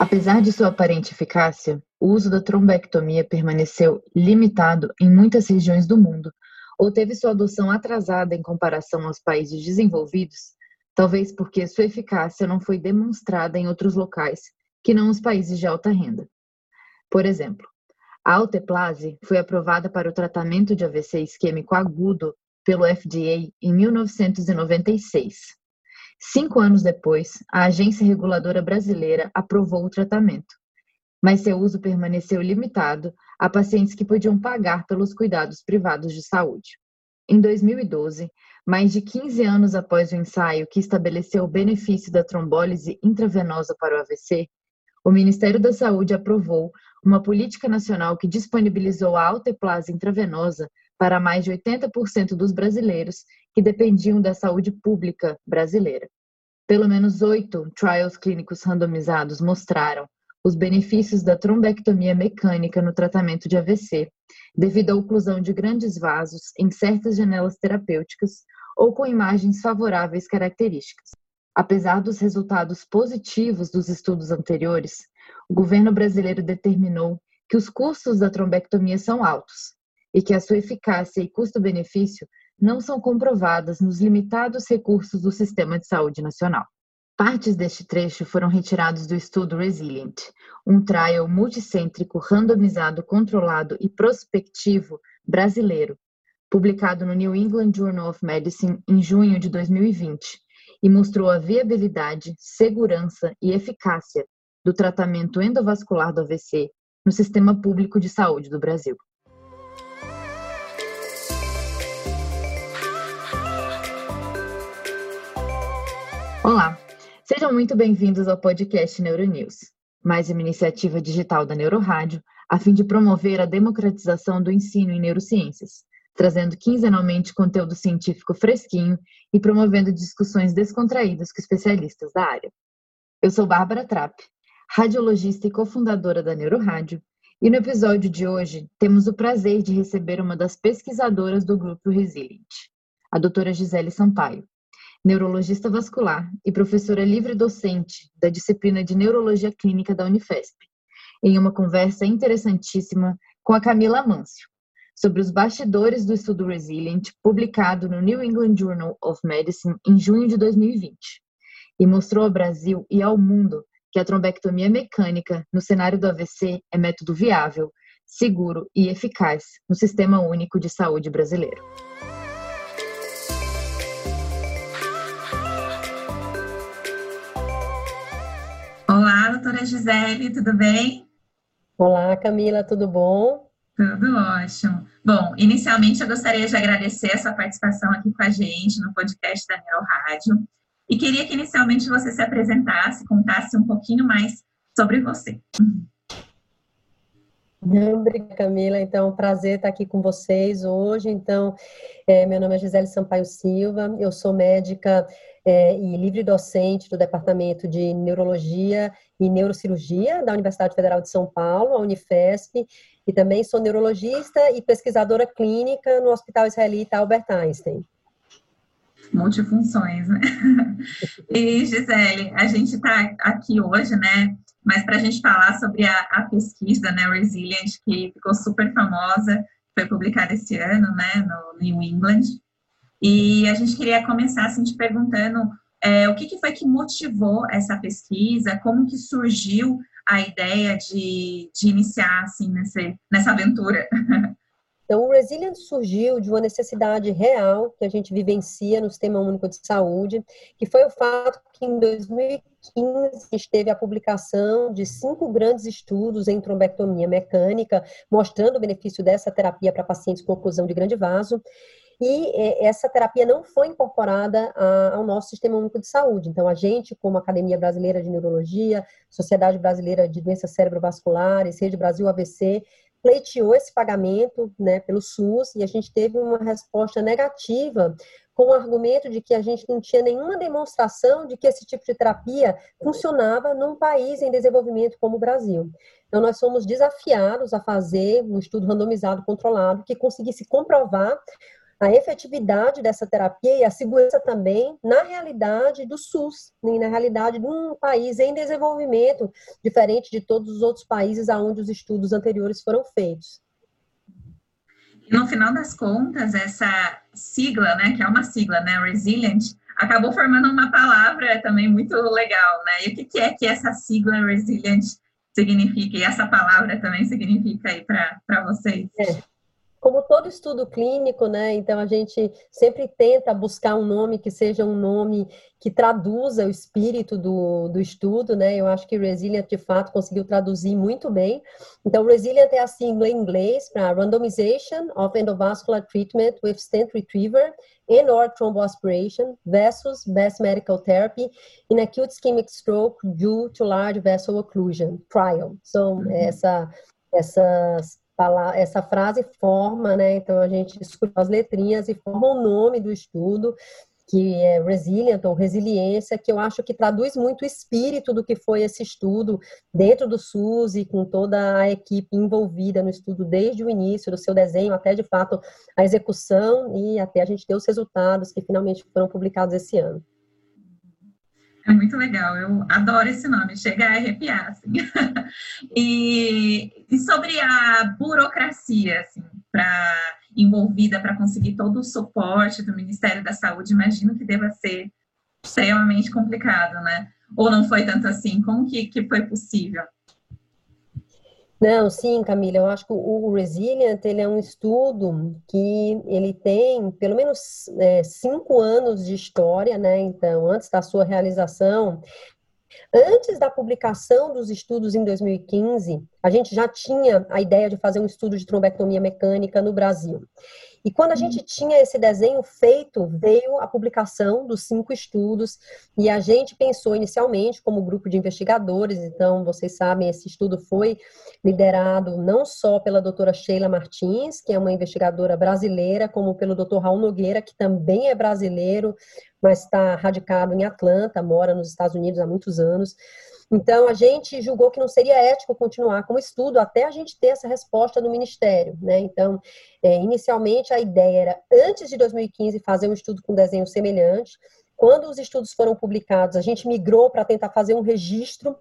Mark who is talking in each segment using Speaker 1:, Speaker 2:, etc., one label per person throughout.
Speaker 1: Apesar de sua aparente eficácia, o uso da trombectomia permaneceu limitado em muitas regiões do mundo, ou teve sua adoção atrasada em comparação aos países desenvolvidos, talvez porque sua eficácia não foi demonstrada em outros locais que não os países de alta renda. Por exemplo, a alteplase foi aprovada para o tratamento de AVC isquêmico agudo pelo FDA em 1996. Cinco anos depois, a agência reguladora brasileira aprovou o tratamento, mas seu uso permaneceu limitado a pacientes que podiam pagar pelos cuidados privados de saúde. Em 2012, mais de 15 anos após o ensaio que estabeleceu o benefício da trombólise intravenosa para o AVC, o Ministério da Saúde aprovou uma política nacional que disponibilizou a alteplase intravenosa para mais de 80% dos brasileiros que dependiam da saúde pública brasileira. Pelo menos oito trials clínicos randomizados mostraram os benefícios da trombectomia mecânica no tratamento de AVC, devido à oclusão de grandes vasos em certas janelas terapêuticas ou com imagens favoráveis características. Apesar dos resultados positivos dos estudos anteriores, o governo brasileiro determinou que os custos da trombectomia são altos e que a sua eficácia e custo-benefício não são comprovadas nos limitados recursos do Sistema de Saúde Nacional. Partes deste trecho foram retirados do estudo Resilient, um trial multicêntrico randomizado, controlado e prospectivo brasileiro, publicado no New England Journal of Medicine em junho de 2020, e mostrou a viabilidade, segurança e eficácia do tratamento endovascular do AVC no sistema público de saúde do Brasil. Olá, Sejam muito bem-vindos ao podcast Neuronews, mais uma iniciativa digital da Neurorádio, a fim de promover a democratização do ensino em neurociências, trazendo quinzenalmente conteúdo científico fresquinho e promovendo discussões descontraídas com especialistas da área. Eu sou Bárbara Trapp, radiologista e cofundadora da Neurorádio, e no episódio de hoje temos o prazer de receber uma das pesquisadoras do grupo Resilient, a doutora Gisele Sampaio neurologista vascular e professora livre-docente da disciplina de Neurologia Clínica da Unifesp, em uma conversa interessantíssima com a Camila Mâncio, sobre os bastidores do estudo Resilient, publicado no New England Journal of Medicine em junho de 2020, e mostrou ao Brasil e ao mundo que a trombectomia mecânica no cenário do AVC é método viável, seguro e eficaz no Sistema Único de Saúde brasileiro.
Speaker 2: Doutora Gisele, tudo bem?
Speaker 3: Olá, Camila, tudo bom?
Speaker 2: Tudo ótimo. Bom, inicialmente eu gostaria de agradecer a sua participação aqui com a gente no podcast da Neuro Rádio e queria que inicialmente você se apresentasse, contasse um pouquinho mais sobre você.
Speaker 3: Obrigada, Camila. Então, prazer estar aqui com vocês hoje. Então, é, meu nome é Gisele Sampaio Silva, eu sou médica é, e livre docente do Departamento de Neurologia e Neurocirurgia da Universidade Federal de São Paulo, a Unifesp, e também sou neurologista e pesquisadora clínica no Hospital Israelita Albert Einstein.
Speaker 2: Multifunções, né? E, Gisele, a gente está aqui hoje, né, mas para a gente falar sobre a, a, pesquisa, né, Resilient, que ficou super famosa, foi publicada esse ano, né, no New England, e a gente queria começar assim te perguntando é, o que, que, foi que motivou essa pesquisa, como que surgiu a ideia de, de iniciar assim nessa, nessa aventura?
Speaker 3: Então, o Resilient surgiu de uma necessidade real que a gente vivencia no Sistema Único de Saúde, que foi o fato que em 2015 a gente teve a publicação de cinco grandes estudos em trombectomia mecânica, mostrando o benefício dessa terapia para pacientes com oclusão de grande vaso e é, essa terapia não foi incorporada ao nosso Sistema Único de Saúde. Então, a gente, como Academia Brasileira de Neurologia, Sociedade Brasileira de Doenças Cerebrovasculares, Rede Brasil AVC, pleiteou esse pagamento né, pelo SUS e a gente teve uma resposta negativa com o argumento de que a gente não tinha nenhuma demonstração de que esse tipo de terapia funcionava num país em desenvolvimento como o Brasil. Então, nós fomos desafiados a fazer um estudo randomizado controlado que conseguisse comprovar a efetividade dessa terapia e a segurança também na realidade do SUS, e na realidade de um país em desenvolvimento, diferente de todos os outros países aonde os estudos anteriores foram feitos.
Speaker 2: No final das contas, essa sigla, né, que é uma sigla, né, resilient, acabou formando uma palavra também muito legal, né? E o que é que essa sigla resilient significa? E essa palavra também significa aí para vocês?
Speaker 3: É como todo estudo clínico, né? Então a gente sempre tenta buscar um nome que seja um nome que traduza o espírito do, do estudo, né? Eu acho que Resilient de fato conseguiu traduzir muito bem. Então Resilient é a sigla em inglês para Randomization of Endovascular Treatment with Stent Retriever and or Thromboaspiration versus Best Medical Therapy in Acute Ischemic Stroke due to Large Vessel Occlusion Trial. So uhum. essa essas essa frase forma, né? Então a gente escuta as letrinhas e forma o nome do estudo, que é resilient ou resiliência, que eu acho que traduz muito o espírito do que foi esse estudo dentro do SUS e com toda a equipe envolvida no estudo desde o início do seu desenho até de fato a execução e até a gente ter os resultados que finalmente foram publicados esse ano.
Speaker 2: É muito legal, eu adoro esse nome, chega a arrepiar, assim. e, e, sobre a burocracia, assim, para envolvida para conseguir todo o suporte do Ministério da Saúde, imagino que deva ser extremamente complicado, né? Ou não foi tanto assim? Como que, que foi possível?
Speaker 3: Não, sim, Camila, eu acho que o Resilient, ele é um estudo que ele tem pelo menos é, cinco anos de história, né? Então, antes da sua realização, Antes da publicação dos estudos em 2015, a gente já tinha a ideia de fazer um estudo de trombectomia mecânica no Brasil. E quando a gente uhum. tinha esse desenho feito, veio a publicação dos cinco estudos, e a gente pensou inicialmente como grupo de investigadores, então vocês sabem, esse estudo foi liderado não só pela doutora Sheila Martins, que é uma investigadora brasileira, como pelo doutor Raul Nogueira, que também é brasileiro, mas está radicado em Atlanta, mora nos Estados Unidos há muitos anos. Então, a gente julgou que não seria ético continuar como estudo até a gente ter essa resposta do Ministério. Né? Então, é, inicialmente, a ideia era, antes de 2015, fazer um estudo com desenho semelhante. Quando os estudos foram publicados, a gente migrou para tentar fazer um registro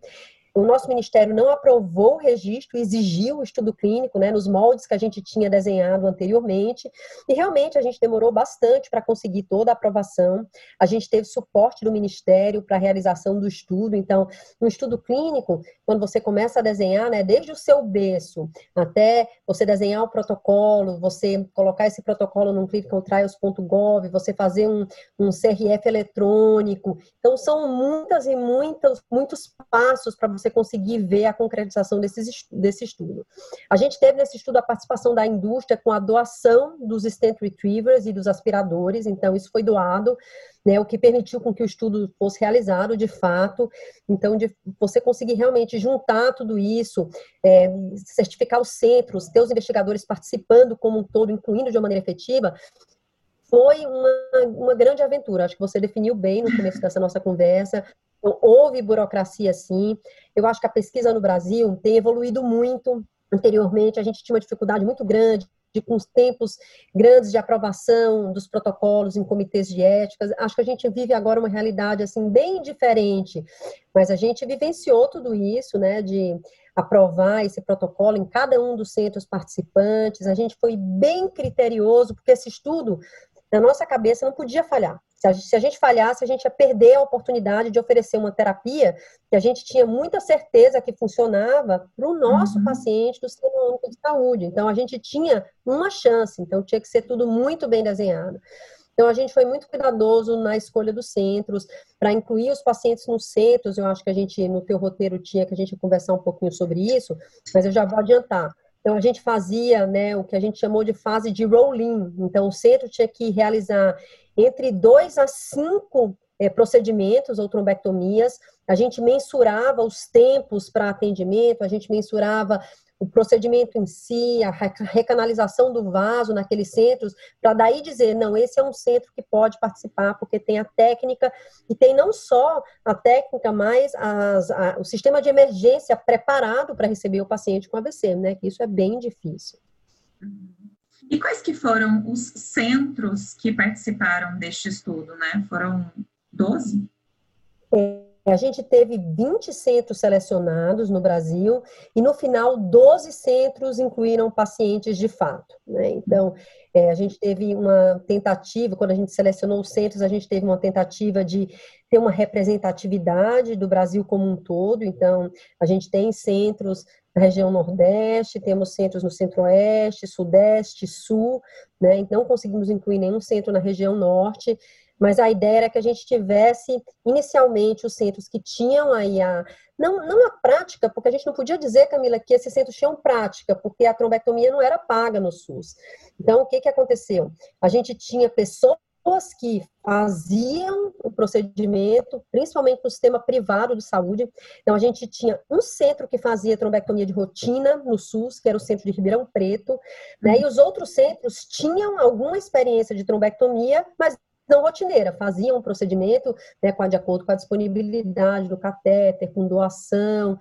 Speaker 3: o nosso ministério não aprovou o registro, exigiu o estudo clínico, né, nos moldes que a gente tinha desenhado anteriormente, e realmente a gente demorou bastante para conseguir toda a aprovação. A gente teve suporte do ministério para a realização do estudo. Então, no estudo clínico, quando você começa a desenhar, né, desde o seu berço até você desenhar o protocolo, você colocar esse protocolo no clinicaltrials.gov, você fazer um, um CRF eletrônico. Então, são muitas e muitas, muitos passos para você conseguir ver a concretização desses, desse estudo. A gente teve nesse estudo a participação da indústria com a doação dos stent retrievers e dos aspiradores, então isso foi doado, né, o que permitiu com que o estudo fosse realizado de fato. Então, de você conseguir realmente juntar tudo isso, é, certificar os centros, ter os investigadores participando como um todo, incluindo de uma maneira efetiva, foi uma, uma grande aventura. Acho que você definiu bem no começo dessa nossa conversa. Então, houve burocracia, sim. Eu acho que a pesquisa no Brasil tem evoluído muito. Anteriormente, a gente tinha uma dificuldade muito grande de, com os tempos grandes de aprovação dos protocolos em comitês de ética. Acho que a gente vive agora uma realidade assim bem diferente, mas a gente vivenciou tudo isso, né, de aprovar esse protocolo em cada um dos centros participantes. A gente foi bem criterioso, porque esse estudo na nossa cabeça não podia falhar. Se a, gente, se a, gente, falhasse, a gente ia perder a oportunidade de oferecer uma terapia que a gente tinha muita certeza que funcionava para o nosso uhum. paciente do Sistema Único de Saúde. Então, a gente tinha uma chance, então tinha que ser tudo muito bem desenhado. Então, a gente foi muito cuidadoso na escolha dos centros, para incluir os pacientes nos centros. Eu acho que a gente, no teu roteiro, tinha que a gente conversar um pouquinho sobre isso, mas eu já vou adiantar. Então, a gente fazia né, o que a gente chamou de fase de roll-in. Então, o centro tinha que realizar entre dois a cinco é, procedimentos ou trombectomias. A gente mensurava os tempos para atendimento, a gente mensurava o procedimento em si, a recanalização do vaso naqueles centros, para daí dizer, não, esse é um centro que pode participar, porque tem a técnica, e tem não só a técnica, mas as, a, o sistema de emergência preparado para receber o paciente com AVC, né? Que isso é bem difícil.
Speaker 2: E quais que foram os centros que participaram deste estudo, né? Foram 12?
Speaker 3: É, a gente teve 20 centros selecionados no Brasil e no final 12 centros incluíram pacientes de fato. Né? Então, é, a gente teve uma tentativa, quando a gente selecionou os centros, a gente teve uma tentativa de ter uma representatividade do Brasil como um todo. Então, a gente tem centros região Nordeste, temos centros no Centro-Oeste, Sudeste, Sul, né? Então, não conseguimos incluir nenhum centro na região Norte mas a ideia era que a gente tivesse inicialmente os centros que tinham aí a não, não a prática, porque a gente não podia dizer, Camila, que esses centros tinham prática, porque a trombectomia não era paga no SUS. Então, o que, que aconteceu? A gente tinha pessoas que faziam o procedimento, principalmente no sistema privado de saúde. Então, a gente tinha um centro que fazia trombectomia de rotina no SUS, que era o centro de Ribeirão Preto, né? e os outros centros tinham alguma experiência de trombectomia, mas não rotineira, faziam um procedimento né, de acordo com a disponibilidade do catéter, com doação.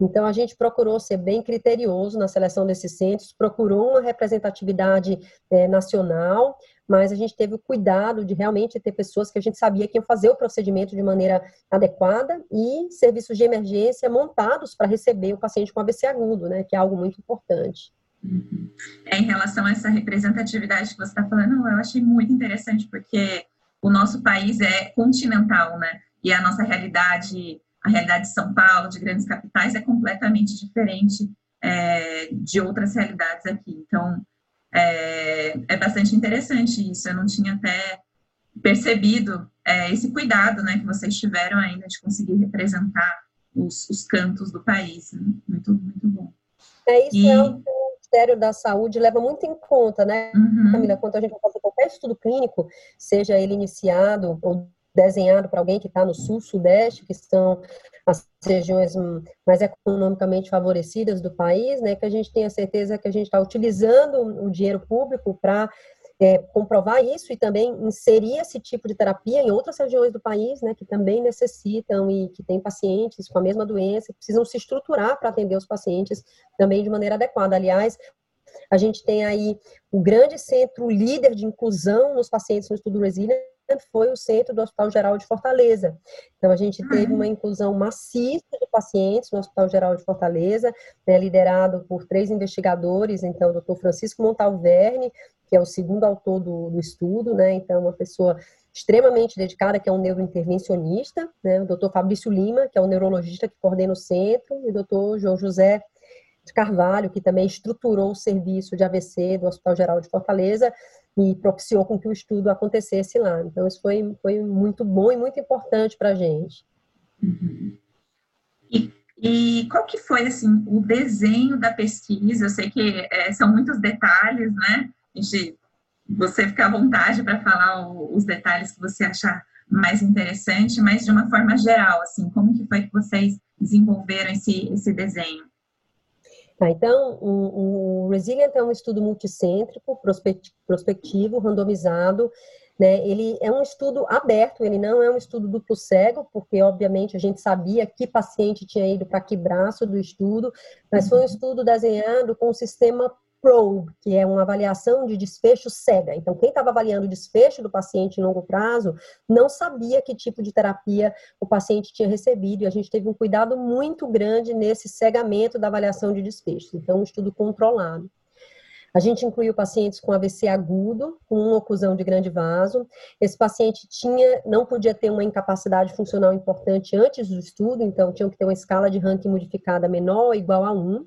Speaker 3: Então, a gente procurou ser bem criterioso na seleção desses centros, procurou uma representatividade é, nacional, mas a gente teve o cuidado de realmente ter pessoas que a gente sabia que iam fazer o procedimento de maneira adequada e serviços de emergência montados para receber o paciente com AVC agudo, né, que é algo muito importante.
Speaker 2: Uhum. É, em relação a essa representatividade que você está falando, eu achei muito interessante, porque o nosso país é continental, né? E a nossa realidade, a realidade de São Paulo, de grandes capitais, é completamente diferente é, de outras realidades aqui. Então, é, é, bastante interessante isso. Eu não tinha até percebido é, esse cuidado, né, que vocês tiveram ainda de conseguir representar os, os cantos do país. Né? Muito, muito bom.
Speaker 3: É isso, e... é o Ministério da Saúde leva muito em conta, né, uhum. Camila, quando a gente vai fazer qualquer estudo clínico, seja ele iniciado ou desenhado para alguém que está no sul, sudeste, que são as regiões mais economicamente favorecidas do país, né, que a gente tenha certeza que a gente está utilizando o dinheiro público para é, comprovar isso e também inserir esse tipo de terapia em outras regiões do país, né, que também necessitam e que têm pacientes com a mesma doença, precisam se estruturar para atender os pacientes também de maneira adequada. Aliás, a gente tem aí o grande centro líder de inclusão nos pacientes no estudo Resilient, foi o centro do Hospital Geral de Fortaleza. Então, a gente teve uma inclusão maciça de pacientes no Hospital Geral de Fortaleza, né, liderado por três investigadores, então, o doutor Francisco Montalverne, que é o segundo autor do, do estudo, né, então, uma pessoa extremamente dedicada, que é um neurointervencionista, né, o doutor Fabrício Lima, que é o neurologista que coordena o centro, e o doutor João José de Carvalho, que também estruturou o serviço de AVC do Hospital Geral de Fortaleza, e propiciou com que o estudo acontecesse lá. Então, isso foi, foi muito bom e muito importante para a gente.
Speaker 2: Uhum. E, qual que foi, assim, o desenho da pesquisa? Eu sei que é, são muitos detalhes, né? Gente, você fica à vontade para falar o, os detalhes que você achar mais interessante, mas de uma forma geral, assim, como que foi que vocês desenvolveram esse, esse desenho?
Speaker 3: Tá, então, o, o Resilient é um estudo multicêntrico, prospectivo, randomizado, né? Ele é um estudo aberto, ele não é um estudo duplo cego, porque obviamente a gente sabia que paciente tinha ido para que braço do estudo, mas foi um estudo desenhado com um sistema probe, que é uma avaliação de desfecho cega. Então, quem estava avaliando o desfecho do paciente em longo prazo não sabia que tipo de terapia o paciente tinha recebido, e a gente teve um cuidado muito grande nesse cegamento da avaliação de desfecho. Então, um estudo controlado. A gente incluiu pacientes com AVC agudo, com uma oclusão de grande vaso. Esse paciente tinha, não podia ter uma incapacidade funcional importante antes do estudo, então tinham que ter uma escala de ranking modificada menor ou igual a 1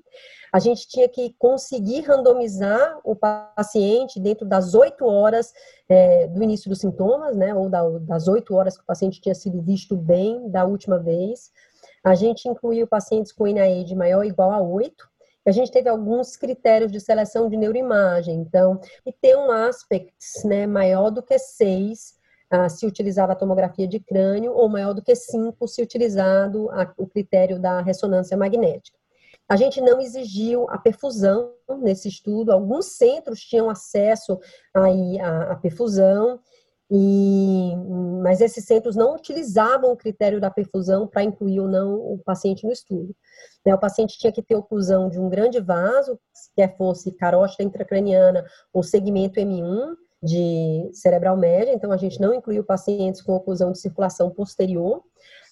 Speaker 3: a gente tinha que conseguir randomizar o paciente dentro das oito horas é, do início dos sintomas, né, ou da, das oito horas que o paciente tinha sido visto bem da última vez. A gente incluiu pacientes com NIH maior ou igual a 8, a gente teve alguns critérios de seleção de neuroimagem, então, e ter um aspect né, maior do que 6 ah, se utilizava a tomografia de crânio, ou maior do que 5 se utilizado a, o critério da ressonância magnética. A gente não exigiu a perfusão nesse estudo, alguns centros tinham acesso aí à, à perfusão, e, mas esses centros não utilizavam o critério da perfusão para incluir ou não o paciente no estudo. Né, o paciente tinha que ter oclusão de um grande vaso, quer fosse carótida intracraniana ou segmento M1 de cerebral média, então a gente não incluiu pacientes com oclusão de circulação posterior.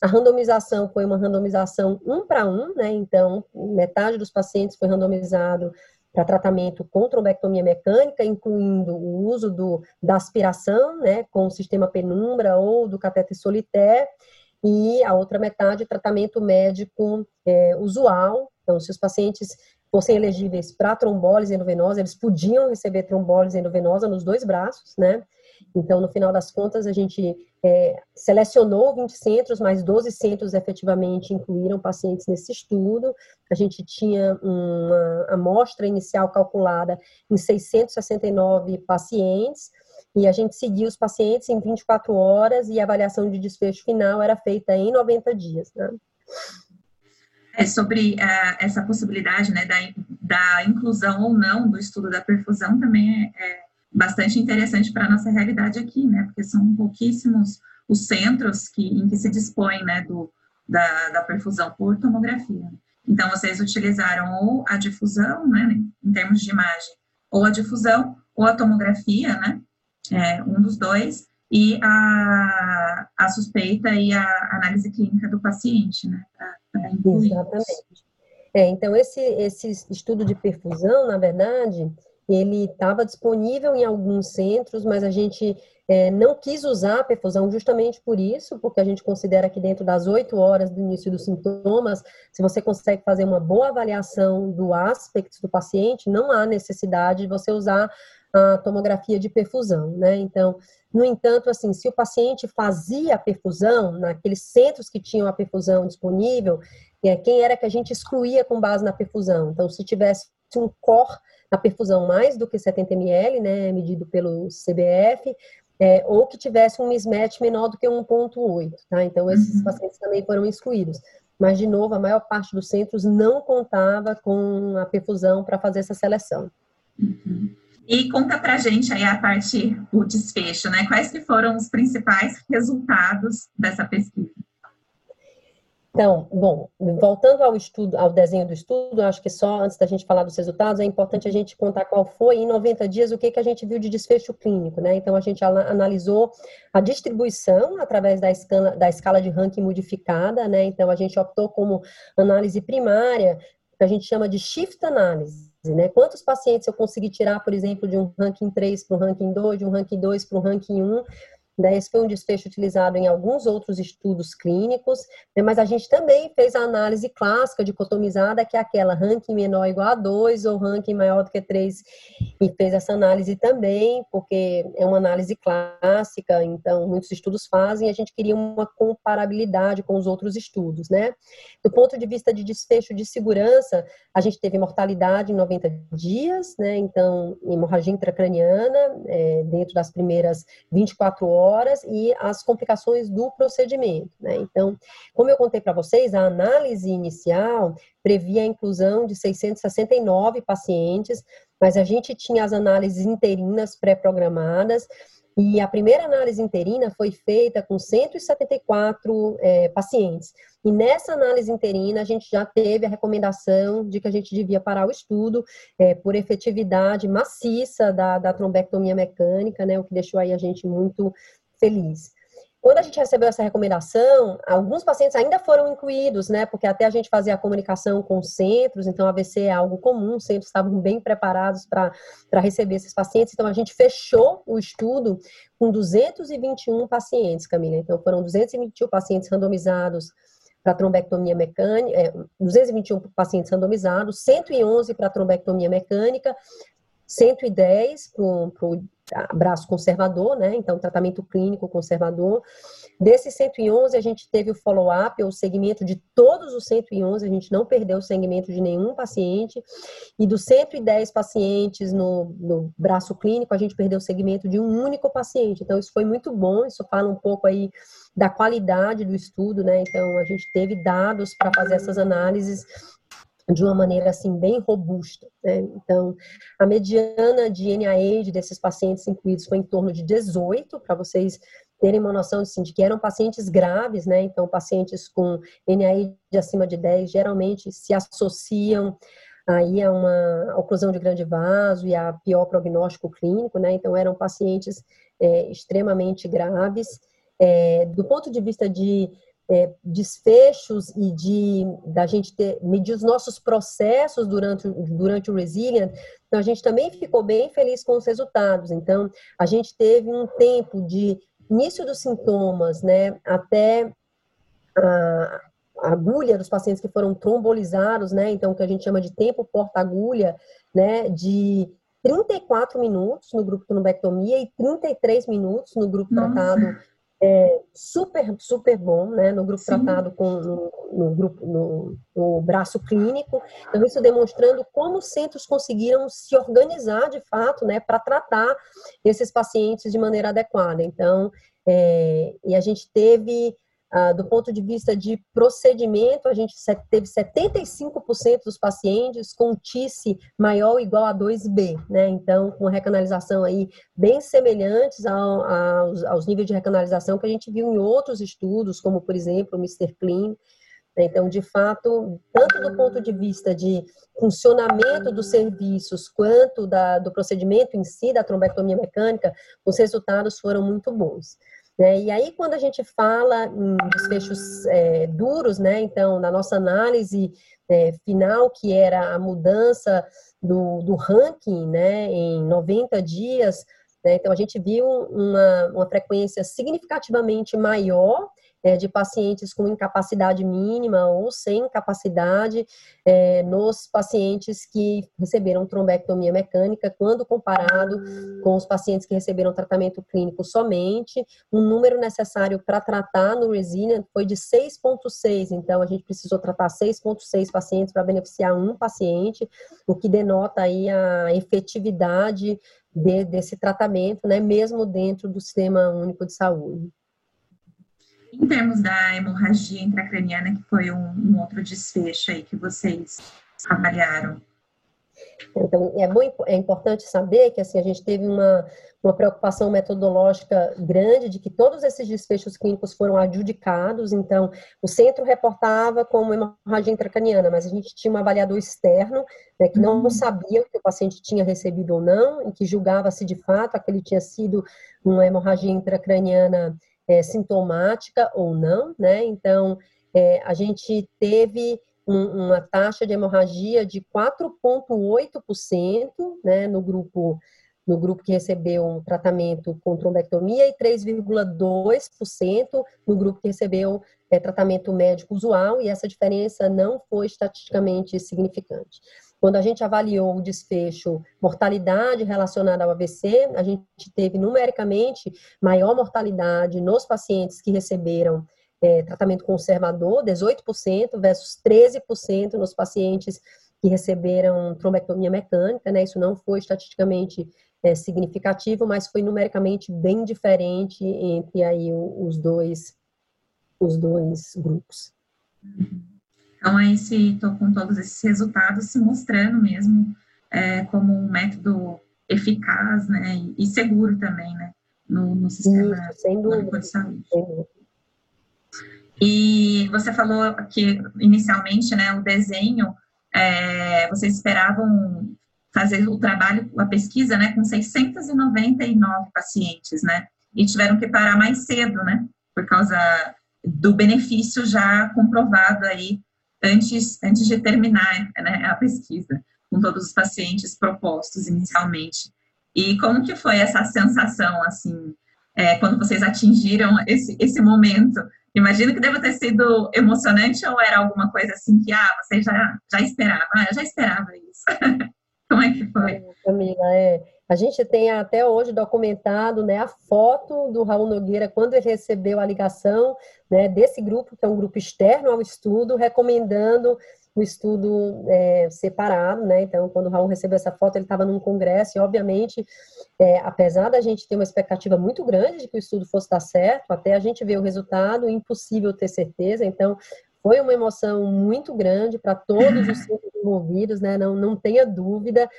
Speaker 3: A randomização foi uma randomização um para um, né? Então, metade dos pacientes foi randomizado para tratamento com trombectomia mecânica, incluindo o uso do, da aspiração, né, com o sistema penumbra ou do cateter solitaire, e a outra metade, tratamento médico é, usual. Então, se os pacientes fossem elegíveis para trombólise endovenosa, eles podiam receber trombólise endovenosa nos dois braços, né? Então, no final das contas, a gente é, selecionou 20 centros, mas 12 centros efetivamente incluíram pacientes nesse estudo. A gente tinha uma amostra inicial calculada em 669 pacientes, e a gente seguia os pacientes em 24 horas e a avaliação de desfecho final era feita em 90 dias. Né?
Speaker 2: É sobre uh, essa possibilidade né, da, da inclusão ou não do estudo da perfusão também é, é bastante interessante para a nossa realidade aqui, né? Porque são pouquíssimos os centros que, em que se dispõe, né, do, da, da perfusão por tomografia. Então, vocês utilizaram ou a difusão, né, em termos de imagem, ou a difusão, ou a tomografia, né, é, um dos dois, e a, a suspeita e a análise clínica do paciente, né, para
Speaker 3: incluir. Exatamente. É, então, esse, esse estudo de perfusão, na verdade, ele estava disponível em alguns centros, mas a gente é, não quis usar a perfusão justamente por isso, porque a gente considera que dentro das oito horas do início dos sintomas, se você consegue fazer uma boa avaliação do aspecto do paciente, não há necessidade de você usar a tomografia de perfusão, né? Então, no entanto, assim, se o paciente fazia a perfusão, naqueles centros que tinham a perfusão disponível, é, quem era que a gente excluía com base na perfusão? Então, se tivesse um core na perfusão mais do que 70 ml, né, medido pelo CBF, é, ou que tivesse um mismatch menor do que 1,8, tá? Então, esses uhum. pacientes também foram excluídos. Mas, de novo, a maior parte dos centros não contava com a perfusão para fazer essa seleção.
Speaker 2: Uhum. E conta pra gente aí a parte, o desfecho, né? Quais que foram os principais resultados dessa pesquisa?
Speaker 3: Então, bom, voltando ao estudo, ao desenho do estudo, acho que só antes da gente falar dos resultados, é importante a gente contar qual foi em 90 dias o que, que a gente viu de desfecho clínico, né? Então, a gente analisou a distribuição através da escala, da escala de ranking modificada, né? Então, a gente optou como análise primária, que a gente chama de shift análise, né? Quantos pacientes eu consegui tirar, por exemplo, de um ranking 3 para um ranking 2, de um ranking 2 para um ranking 1, né? Esse foi um desfecho utilizado em alguns outros estudos clínicos, né? mas a gente também fez a análise clássica dicotomizada, que é aquela ranking menor igual a 2 ou ranking maior do que 3, e fez essa análise também, porque é uma análise clássica, então muitos estudos fazem, a gente queria uma comparabilidade com os outros estudos, né? Do ponto de vista de desfecho de segurança, a gente teve mortalidade em 90 dias, né? Então, hemorragia intracraniana, é, dentro das primeiras 24 horas, horas e as complicações do procedimento. Né? Então, como eu contei para vocês, a análise inicial previa a inclusão de 669 pacientes, mas a gente tinha as análises interinas pré-programadas e a primeira análise interina foi feita com 174 é, pacientes. E nessa análise interina, a gente já teve a recomendação de que a gente devia parar o estudo é, por efetividade maciça da, da trombectomia mecânica, né, o que deixou aí a gente muito feliz. Quando a gente recebeu essa recomendação, alguns pacientes ainda foram incluídos, né? Porque até a gente fazia a comunicação com os centros, então AVC é algo comum, os centros estavam bem preparados para receber esses pacientes, então a gente fechou o estudo com 221 pacientes, Camila. Então foram 221 pacientes randomizados para trombectomia mecânica, é, 221 pacientes randomizados, 111 para trombectomia mecânica, 110 para o braço conservador, né? Então, tratamento clínico conservador. Desses 111, a gente teve o follow-up, ou segmento de todos os 111, a gente não perdeu o segmento de nenhum paciente. E dos 110 pacientes no, no braço clínico, a gente perdeu o segmento de um único paciente. Então, isso foi muito bom, isso fala um pouco aí da qualidade do estudo, né? Então, a gente teve dados para fazer essas análises de uma maneira assim bem robusta. Né? Então, a mediana de NIH desses pacientes incluídos foi em torno de 18, para vocês terem uma noção assim, de que eram pacientes graves, né? Então, pacientes com NIH acima de 10 geralmente se associam aí a uma oclusão de grande vaso e a pior prognóstico clínico, né? Então, eram pacientes é, extremamente graves. É, do ponto de vista de é, desfechos e de da gente ter, medir os nossos processos durante, durante o Resilient, então a gente também ficou bem feliz com os resultados. Então, a gente teve um tempo de início dos sintomas, né, até a, agulha dos pacientes que foram trombolizados, né, então, que a gente chama de tempo porta-agulha, né, de 34 minutos no grupo trombectomia e 33 minutos no grupo Nossa. tratado é, super, super bom, né, no grupo Sim. tratado com, no, no grupo, no, no, braço clínico. Então, isso demonstrando como os centros conseguiram se organizar, de fato, né, para tratar esses pacientes de maneira adequada. Então, é, e a gente teve ah, do ponto de vista de procedimento, a gente teve 75% dos pacientes com TICE maior ou igual a 2B, né? Então, com recanalização aí bem semelhantes ao, aos, aos níveis de recanalização que a gente viu em outros estudos, como, por exemplo, o Mr. Clean. Então, de fato, tanto do ponto de vista de funcionamento dos serviços, quanto da, do procedimento em si, da trombectomia mecânica, os resultados foram muito bons. Né? E aí, quando a gente fala em desfechos é, duros, né, então, na nossa análise é, final, que era a mudança do, do ranking né, em 90 dias, né, então a gente viu uma, uma frequência significativamente maior é, de pacientes com incapacidade mínima ou sem capacidade é, nos pacientes que receberam trombectomia mecânica, quando comparado com os pacientes que receberam tratamento clínico somente, o número necessário para tratar no Resilient foi de 6,6, então a gente precisou tratar 6,6 pacientes para beneficiar um paciente, o que denota aí a efetividade de, desse tratamento, né, mesmo dentro do Sistema Único de Saúde.
Speaker 2: Em termos da hemorragia intracraniana, que foi um, um outro desfecho aí que vocês avaliaram.
Speaker 3: Então, é, muito, é importante saber que assim, a gente teve uma, uma preocupação metodológica grande de que todos esses desfechos clínicos foram adjudicados, então o centro reportava como hemorragia intracraniana, mas a gente tinha um avaliador externo né, que não uhum. sabia o que o paciente tinha recebido ou não, e que julgava se de fato aquele tinha sido uma hemorragia intracraniana é, sintomática ou não, né? Então, é, a gente teve um, uma taxa de hemorragia de 4,8%, né, no grupo no grupo que recebeu um tratamento com trombectomia e 3,2% no grupo que recebeu é, tratamento médico usual, e essa diferença não foi estatisticamente significante. Quando a gente avaliou o desfecho mortalidade relacionada ao AVC, a gente teve numericamente maior mortalidade nos pacientes que receberam é, tratamento conservador, 18% versus 13% nos pacientes que receberam trombectomia mecânica, né? Isso não foi estatisticamente é, significativo, mas foi numericamente bem diferente entre aí os dois os dois grupos.
Speaker 2: Uhum. Então, aí se estou com todos esses resultados se mostrando mesmo é, como um método eficaz, né, e, seguro também, né, no, no sistema
Speaker 3: Isso, sem dúvida, de saúde. Sem dúvida.
Speaker 2: E você falou que inicialmente, né, o desenho, é, vocês esperavam fazer o trabalho, a pesquisa, né, com 699 pacientes, né, e tiveram que parar mais cedo, né, por causa do benefício já comprovado aí antes, antes de terminar né, a pesquisa, com todos os pacientes propostos inicialmente. E como que foi essa sensação, assim, é, quando vocês atingiram esse, esse momento? Imagino que deva ter sido emocionante ou era alguma coisa assim que, ah, você já, já esperava, ah, eu já esperava isso. como é que foi?
Speaker 3: Camila, é, a gente tem até hoje documentado né, a foto do Raul Nogueira quando ele recebeu a ligação né, desse grupo, que é um grupo externo ao estudo, recomendando o estudo é, separado, né? Então, quando o Raul recebeu essa foto, ele estava num congresso e, obviamente, é, apesar da gente ter uma expectativa muito grande de que o estudo fosse dar certo, até a gente ver o resultado, impossível ter certeza. Então, foi uma emoção muito grande para todos os envolvidos, né? Não, não tenha dúvida.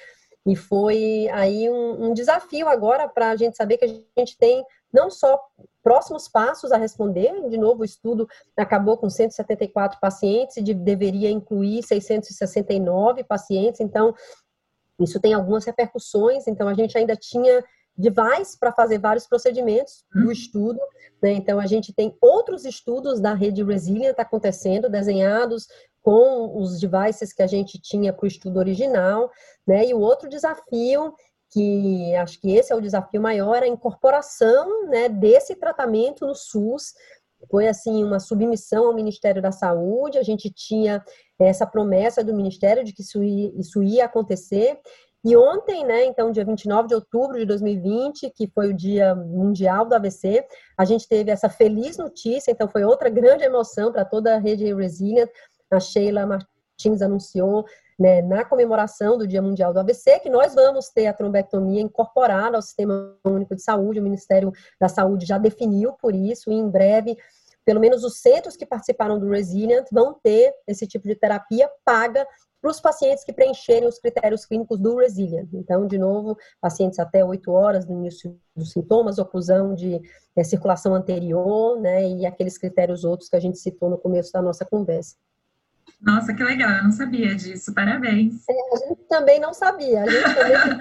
Speaker 3: E foi aí um, um desafio agora para a gente saber que a gente tem não só próximos passos a responder, de novo, o estudo acabou com 174 pacientes e de, deveria incluir 669 pacientes, então isso tem algumas repercussões, então a gente ainda tinha device para fazer vários procedimentos do uhum. estudo, né? Então a gente tem outros estudos da rede Resilient acontecendo, desenhados com os devices que a gente tinha para o estudo original, né? E o outro desafio que acho que esse é o desafio maior, a incorporação né, desse tratamento no SUS. Foi assim uma submissão ao Ministério da Saúde. A gente tinha essa promessa do Ministério de que isso ia, isso ia acontecer. E ontem, né, então, dia 29 de outubro de 2020, que foi o Dia Mundial do AVC, a gente teve essa feliz notícia, então foi outra grande emoção para toda a rede Resilient. A Sheila Martins anunciou né, na comemoração do Dia Mundial do AVC, que nós vamos ter a trombectomia incorporada ao Sistema Único de Saúde, o Ministério da Saúde já definiu por isso, e em breve, pelo menos os centros que participaram do Resilient vão ter esse tipo de terapia paga para os pacientes que preencherem os critérios clínicos do Resilient. Então, de novo, pacientes até 8 horas do início dos sintomas, oclusão de é, circulação anterior, né, e aqueles critérios outros que a gente citou no começo da nossa conversa.
Speaker 2: Nossa, que legal, eu não sabia disso, parabéns.
Speaker 3: É, a gente também não sabia, a gente
Speaker 2: também...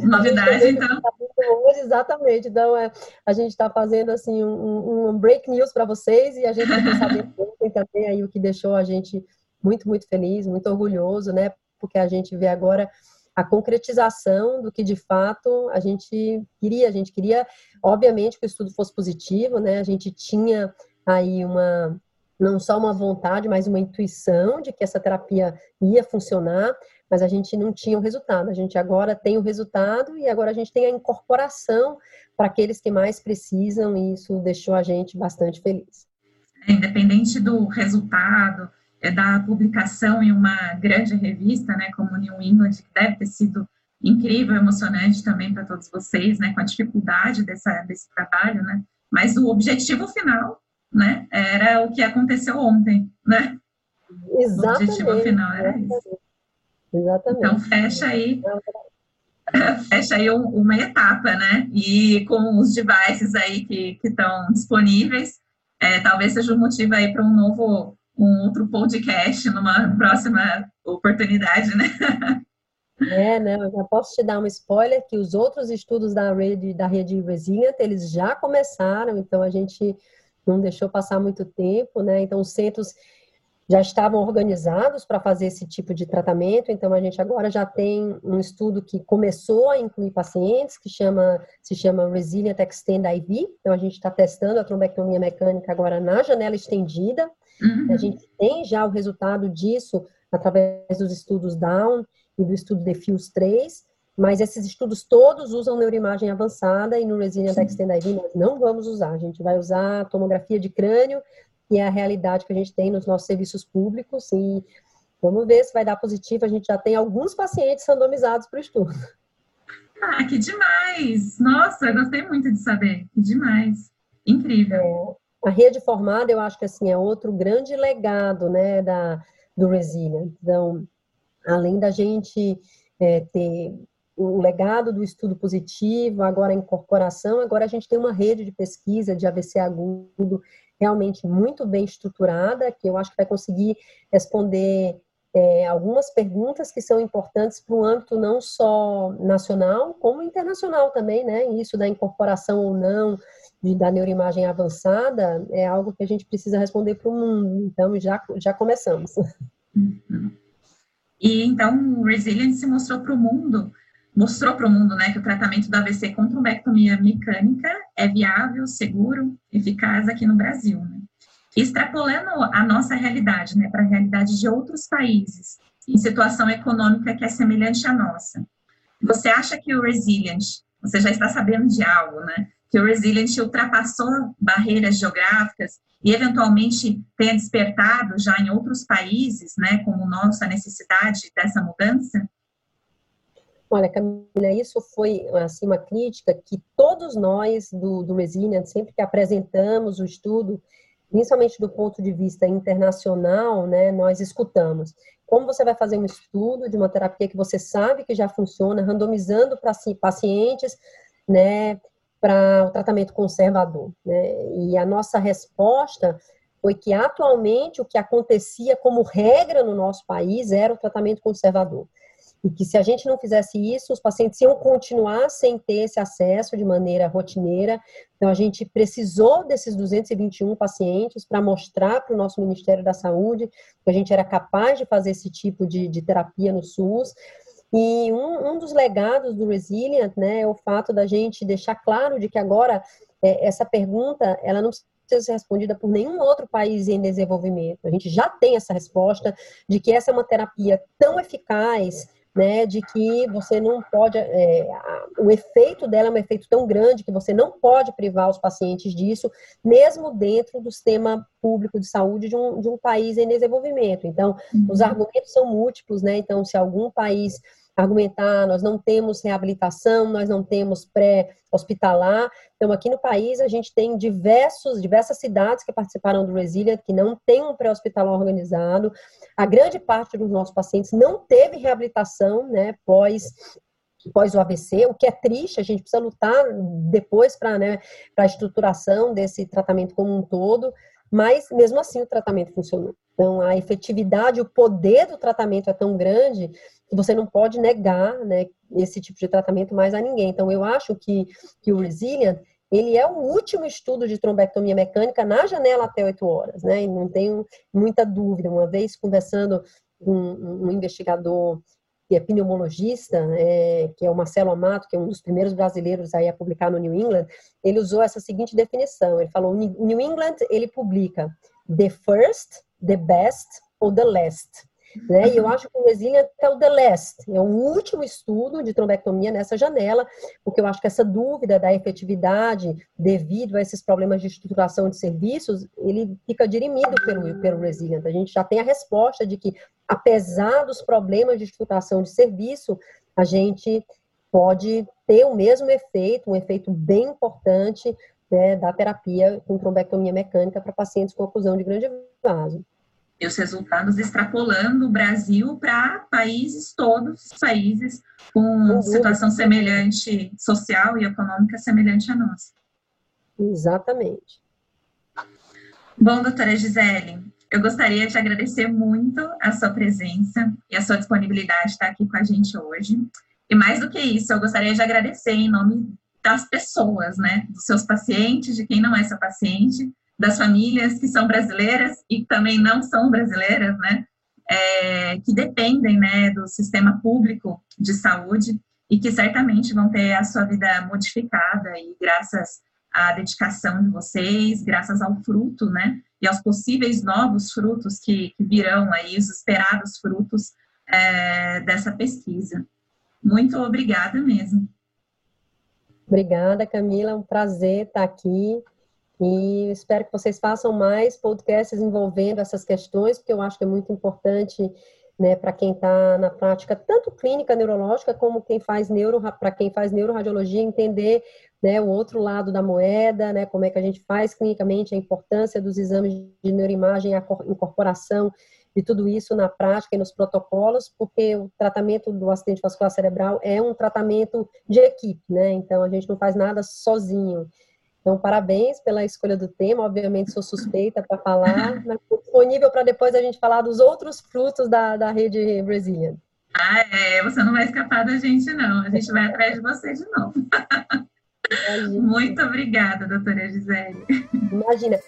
Speaker 2: Novidade, então. Tá
Speaker 3: hoje, exatamente, então é, a gente está fazendo assim um, um, break news para vocês e a gente vai saber também aí o que deixou a gente muito, muito feliz, muito orgulhoso, né? Porque a gente vê agora a concretização do que de fato a gente queria. A gente queria, obviamente, que o estudo fosse positivo, né? A gente tinha aí uma não só uma vontade, mas uma intuição de que essa terapia ia funcionar, mas a gente não tinha o resultado. A gente agora tem o resultado e agora a gente tem a incorporação para aqueles que mais precisam e isso deixou a gente bastante feliz.
Speaker 2: É, independente do resultado, é, da publicação em uma grande revista, né, como New England, que deve ter sido incrível, emocionante também para todos vocês, né, com a dificuldade dessa, desse trabalho, né, mas o objetivo final né? Era o que aconteceu ontem, né?
Speaker 3: Exatamente.
Speaker 2: O objetivo final era isso.
Speaker 3: Exatamente.
Speaker 2: Então fecha aí, fecha aí uma etapa, né? E com os devices aí que estão disponíveis, é, talvez seja um motivo aí para um novo, um outro podcast numa próxima oportunidade, né?
Speaker 3: É, né? Eu já posso te dar um spoiler que os outros estudos da rede da rede Resilient, eles já começaram, então a gente não deixou passar muito tempo, né? Então, os centros já estavam organizados para fazer esse tipo de tratamento, então a gente agora já tem um estudo que começou a incluir pacientes, que chama, se chama Resilient Extend IV, então a gente está testando a trombectomia mecânica agora na janela estendida, uhum. a gente tem já o resultado disso através dos estudos Down e do estudo Defuse 3, mas esses estudos todos usam neuroimagem avançada e no Resilient Extend IV nós não vamos usar. A gente vai usar tomografia de crânio, que é a realidade que a gente tem nos nossos serviços públicos. E vamos ver se vai dar positivo. A gente já tem alguns pacientes randomizados para o estudo.
Speaker 2: Ah, que demais! Nossa, eu gostei muito de saber. Que demais. Incrível.
Speaker 3: É, a rede formada, eu acho que assim, é outro grande legado né, da, do Resilient. Então, além da gente é, ter o legado do estudo positivo, agora a incorporação, agora a gente tem uma rede de pesquisa de AVC agudo realmente muito bem estruturada, que eu acho que vai conseguir responder é, algumas perguntas que são importantes para o âmbito não só nacional, como internacional também, né? Isso da incorporação ou não de, da neuroimagem avançada é algo que a gente precisa responder para o mundo. Então, já, já começamos.
Speaker 2: Uhum. E então, o Resilience se mostrou para o mundo mostrou para o mundo né, que o tratamento do AVC com trombectomia mecânica é viável, seguro, eficaz aqui no Brasil. Né? Extrapolando a nossa realidade né, para a realidade de outros países em situação econômica que é semelhante à nossa, você acha que o Resilient, você já está sabendo de algo, né? Que o Resilient ultrapassou barreiras geográficas e eventualmente tenha despertado já em outros países, né, como o nosso, a necessidade dessa mudança?
Speaker 3: Olha, Camila, isso foi assim uma crítica que todos nós do, do Resilient, sempre que apresentamos o estudo, principalmente do ponto de vista internacional, né, nós escutamos como você vai fazer um estudo de uma terapia que você sabe que já funciona, randomizando para pacientes, né, para o tratamento conservador. Né? E a nossa resposta foi que atualmente o que acontecia como regra no nosso país era o tratamento conservador. E que se a gente não fizesse isso, os pacientes iam continuar sem ter esse acesso de maneira rotineira. Então, a gente precisou desses 221 pacientes para mostrar para o nosso Ministério da Saúde que a gente era capaz de fazer esse tipo de, de terapia no SUS. E um, um, dos legados do Resilient né, é o fato da gente deixar claro de que agora é, essa pergunta ela não precisa ser respondida por nenhum outro país em desenvolvimento. A gente já tem essa resposta de que essa é uma terapia tão eficaz né, de que você não pode, é, o efeito dela é um efeito tão grande que você não pode privar os pacientes disso, mesmo dentro do sistema público de saúde de um, de um país em desenvolvimento. Então, uhum. os argumentos são múltiplos, né? Então, se algum país argumentar, nós não temos reabilitação, nós não temos pré-hospitalar. Então, aqui no país, a gente tem diversos, diversas cidades que participaram do Resilient, que não tem um pré-hospitalar organizado. A grande parte dos nossos pacientes não teve reabilitação, né, pós pós o AVC, o que é triste, a gente precisa lutar depois para né, a estruturação desse tratamento como um todo, mas mesmo assim o tratamento funcionou. Então, a efetividade, o poder do tratamento é tão grande que você não pode negar né, esse tipo de tratamento mais a ninguém. Então, eu acho que, que o Resilient, ele é o último estudo de trombectomia mecânica na janela até 8 horas, né? E não tenho muita dúvida. Uma vez conversando com um, um investigador que é pneumologista, é, que é o Marcelo Amato, que é um dos primeiros brasileiros aí a publicar no New England, ele usou essa seguinte definição. Ele falou: o New England ele publica the first, the best ou the last. Né? E eu acho que o Resilient é o The Last, é o último estudo de trombectomia nessa janela, porque eu acho que essa dúvida da efetividade devido a esses problemas de estruturação de serviços, ele fica dirimido pelo, pelo Resilient. A gente já tem a resposta de que, apesar dos problemas de estruturação de serviço, a gente pode ter o mesmo efeito, um efeito bem importante né, da terapia com trombectomia mecânica para pacientes com oclusão de grande vaso.
Speaker 2: E os resultados extrapolando o Brasil para países, todos os países com situação semelhante, social e econômica semelhante à nossa.
Speaker 3: Exatamente.
Speaker 2: Bom, doutora Gisele, eu gostaria de agradecer muito a sua presença e a sua disponibilidade de estar aqui com a gente hoje. E mais do que isso, eu gostaria de agradecer em nome das pessoas, né, dos seus pacientes, de quem não é seu paciente, das famílias que são brasileiras e também não são brasileiras, né, é, que dependem, né, do sistema público de saúde e que certamente vão ter a sua vida modificada e graças à dedicação de vocês, graças ao fruto, né, e aos possíveis novos frutos que, que virão aí, os esperados frutos é, dessa pesquisa. Muito obrigada mesmo.
Speaker 3: Obrigada, Camila. É um prazer estar aqui. E espero que vocês façam mais podcasts envolvendo essas questões, porque eu acho que é muito importante né, para quem está na prática, tanto clínica neurológica, como quem faz neuro, para quem faz neuroradiologia, entender né, o outro lado da moeda, né, como é que a gente faz clinicamente, a importância dos exames de neuroimagem, a incorporação de tudo isso na prática e nos protocolos, porque o tratamento do acidente vascular cerebral é um tratamento de equipe, né? Então a gente não faz nada sozinho. Então, parabéns pela escolha do tema. Obviamente, sou suspeita para falar, mas estou disponível para depois a gente falar dos outros frutos da, da rede Brazilian.
Speaker 2: Ah, é. Você não vai escapar da gente, não. A gente vai atrás de você de novo. Muito obrigada, doutora Gisele.
Speaker 3: Imagina.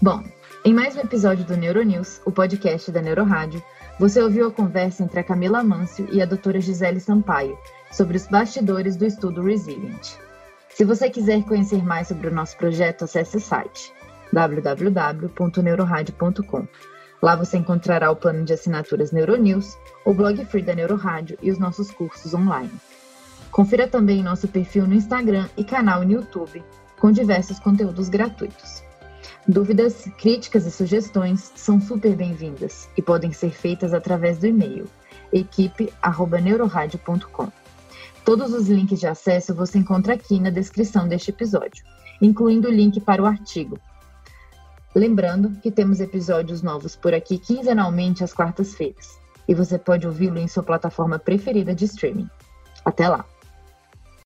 Speaker 1: Bom, em mais um episódio do Neuronews, o podcast da Neurorádio, você ouviu a conversa entre a Camila Mâncio e a doutora Gisele Sampaio sobre os bastidores do estudo Resilient. Se você quiser conhecer mais sobre o nosso projeto, acesse o site www.neuroradio.com. Lá você encontrará o plano de assinaturas Neuronews, o blog free da Neurorádio e os nossos cursos online. Confira também nosso perfil no Instagram e canal no YouTube, com diversos conteúdos gratuitos. Dúvidas, críticas e sugestões são super bem-vindas e podem ser feitas através do e-mail equipe@neuroradio.com. Todos os links de acesso você encontra aqui na descrição deste episódio, incluindo o link para o artigo. Lembrando que temos episódios novos por aqui quinzenalmente às quartas-feiras, e você pode ouvi-lo em sua plataforma preferida de streaming. Até lá!